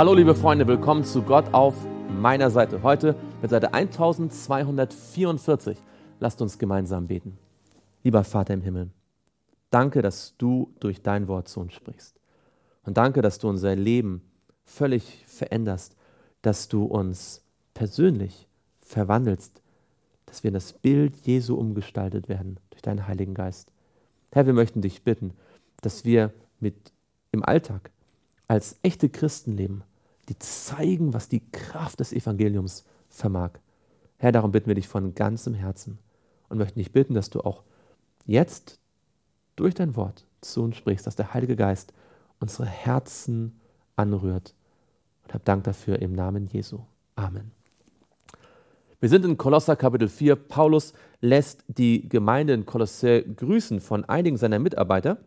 Hallo liebe Freunde, willkommen zu Gott auf meiner Seite. Heute mit Seite 1244. Lasst uns gemeinsam beten. Lieber Vater im Himmel, danke, dass du durch dein Wort zu uns sprichst. Und danke, dass du unser Leben völlig veränderst, dass du uns persönlich verwandelst, dass wir in das Bild Jesu umgestaltet werden durch deinen Heiligen Geist. Herr, wir möchten dich bitten, dass wir mit im Alltag als echte Christen leben, die zeigen, was die Kraft des Evangeliums vermag. Herr, darum bitten wir dich von ganzem Herzen und möchten dich bitten, dass du auch jetzt durch dein Wort zu uns sprichst, dass der Heilige Geist unsere Herzen anrührt. Und hab Dank dafür im Namen Jesu. Amen. Wir sind in Kolosser Kapitel 4. Paulus lässt die Gemeinde in Kolossä grüßen von einigen seiner Mitarbeiter,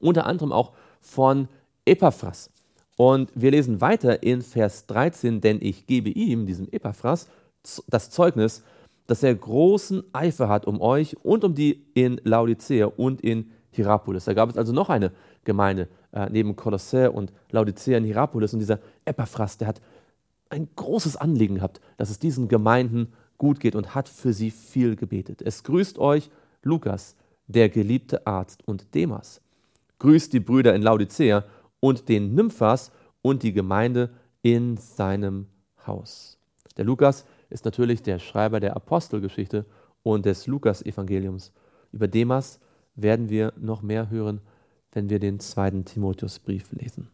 unter anderem auch von Epaphras. Und wir lesen weiter in Vers 13, denn ich gebe ihm, diesem Epaphras, das Zeugnis, dass er großen Eifer hat um euch und um die in Laodicea und in Hierapolis. Da gab es also noch eine Gemeinde äh, neben Kolossä und Laodicea in Hierapolis. Und dieser Epaphras, der hat ein großes Anliegen gehabt, dass es diesen Gemeinden gut geht und hat für sie viel gebetet. Es grüßt euch Lukas, der geliebte Arzt, und Demas. Grüßt die Brüder in Laodicea und den Nymphas und die Gemeinde in seinem Haus. Der Lukas ist natürlich der Schreiber der Apostelgeschichte und des Lukas-Evangeliums. Über Demas werden wir noch mehr hören, wenn wir den zweiten Timotheusbrief lesen.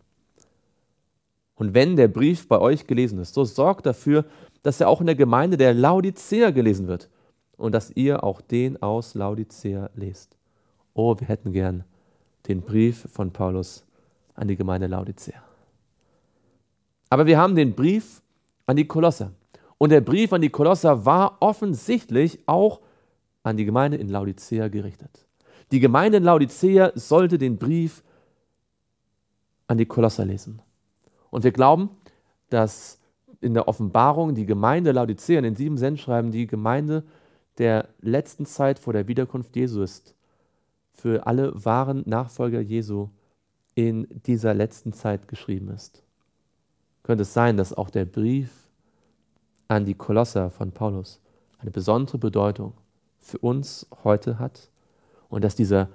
Und wenn der Brief bei euch gelesen ist, so sorgt dafür, dass er auch in der Gemeinde der Laodicea gelesen wird und dass ihr auch den aus Laodicea lest. Oh, wir hätten gern den Brief von Paulus an die Gemeinde Laodicea. Aber wir haben den Brief an die Kolosser. Und der Brief an die Kolosser war offensichtlich auch an die Gemeinde in Laodicea gerichtet. Die Gemeinde in Laodicea sollte den Brief an die Kolosser lesen. Und wir glauben, dass in der Offenbarung die Gemeinde Laodicea in den sieben Sendschreiben die Gemeinde der letzten Zeit vor der Wiederkunft Jesu ist. Für alle wahren Nachfolger Jesu in dieser letzten Zeit geschrieben ist. Könnte es sein, dass auch der Brief an die Kolosser von Paulus eine besondere Bedeutung für uns heute hat und dass dieser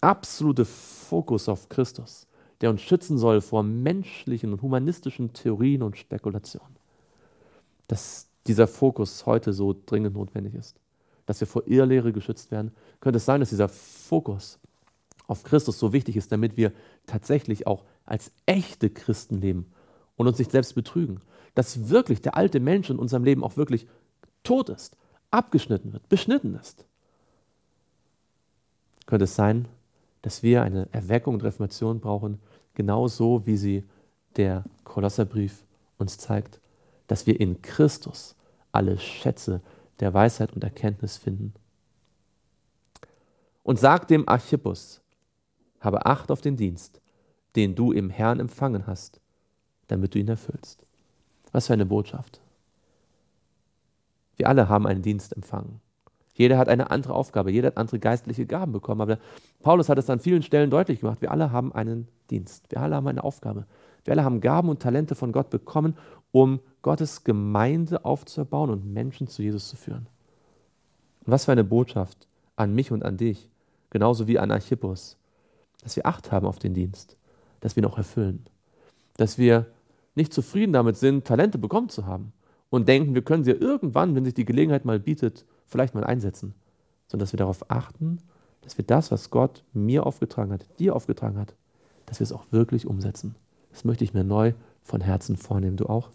absolute Fokus auf Christus der uns schützen soll vor menschlichen und humanistischen Theorien und Spekulationen. Dass dieser Fokus heute so dringend notwendig ist, dass wir vor Irrlehre geschützt werden, könnte es sein, dass dieser Fokus auf Christus so wichtig ist, damit wir tatsächlich auch als echte Christen leben und uns nicht selbst betrügen. Dass wirklich der alte Mensch in unserem Leben auch wirklich tot ist, abgeschnitten wird, beschnitten ist. Könnte es sein, dass wir eine Erweckung und Reformation brauchen, genauso wie sie der Kolosserbrief uns zeigt, dass wir in Christus alle Schätze der Weisheit und Erkenntnis finden. Und sag dem Archippus, habe Acht auf den Dienst, den du im Herrn empfangen hast, damit du ihn erfüllst. Was für eine Botschaft. Wir alle haben einen Dienst empfangen. Jeder hat eine andere Aufgabe, jeder hat andere geistliche Gaben bekommen. Aber Paulus hat es an vielen Stellen deutlich gemacht. Wir alle haben einen Dienst. Wir alle haben eine Aufgabe. Wir alle haben Gaben und Talente von Gott bekommen, um Gottes Gemeinde aufzubauen und Menschen zu Jesus zu führen. Was für eine Botschaft an mich und an dich, genauso wie an Archippus, dass wir Acht haben auf den Dienst, dass wir ihn auch erfüllen, dass wir nicht zufrieden damit sind, Talente bekommen zu haben und denken, wir können sie irgendwann, wenn sich die Gelegenheit mal bietet, vielleicht mal einsetzen, sondern dass wir darauf achten, dass wir das, was Gott mir aufgetragen hat, dir aufgetragen hat, dass wir es auch wirklich umsetzen. Das möchte ich mir neu von Herzen vornehmen. Du auch?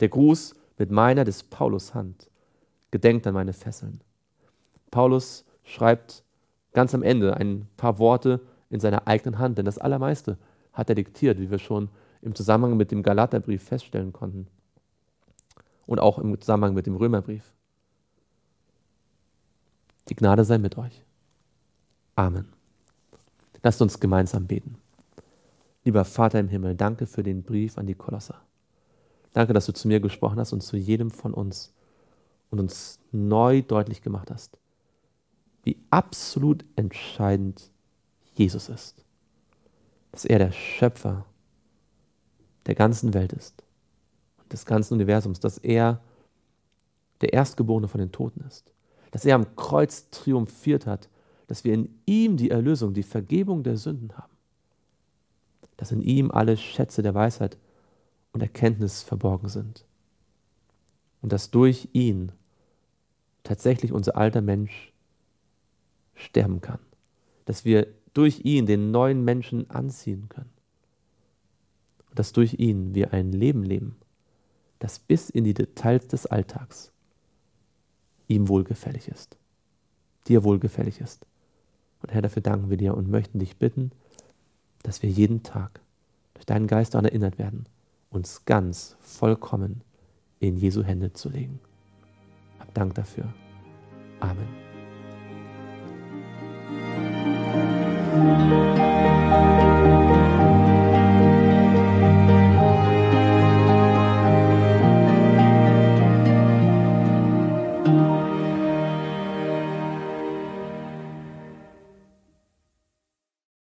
Der Gruß mit meiner des Paulus Hand. Gedenkt an meine Fesseln. Paulus schreibt ganz am Ende ein paar Worte in seiner eigenen Hand, denn das Allermeiste hat er diktiert, wie wir schon im Zusammenhang mit dem Galaterbrief feststellen konnten. Und auch im Zusammenhang mit dem Römerbrief. Die Gnade sei mit euch. Amen. Lasst uns gemeinsam beten. Lieber Vater im Himmel, danke für den Brief an die Kolosser. Danke, dass du zu mir gesprochen hast und zu jedem von uns und uns neu deutlich gemacht hast, wie absolut entscheidend Jesus ist. Dass er der Schöpfer der ganzen Welt ist und des ganzen Universums, dass er der Erstgeborene von den Toten ist, dass er am Kreuz triumphiert hat, dass wir in ihm die Erlösung, die Vergebung der Sünden haben, dass in ihm alle Schätze der Weisheit und Erkenntnis verborgen sind. Und dass durch ihn tatsächlich unser alter Mensch sterben kann, dass wir durch ihn den neuen Menschen anziehen können und dass durch ihn wir ein Leben leben, das bis in die Details des Alltags ihm wohlgefällig ist, dir wohlgefällig ist. Und Herr, dafür danken wir dir und möchten dich bitten, dass wir jeden Tag durch deinen Geist daran erinnert werden, uns ganz vollkommen in Jesu Hände zu legen. Hab Dank dafür. Amen. Música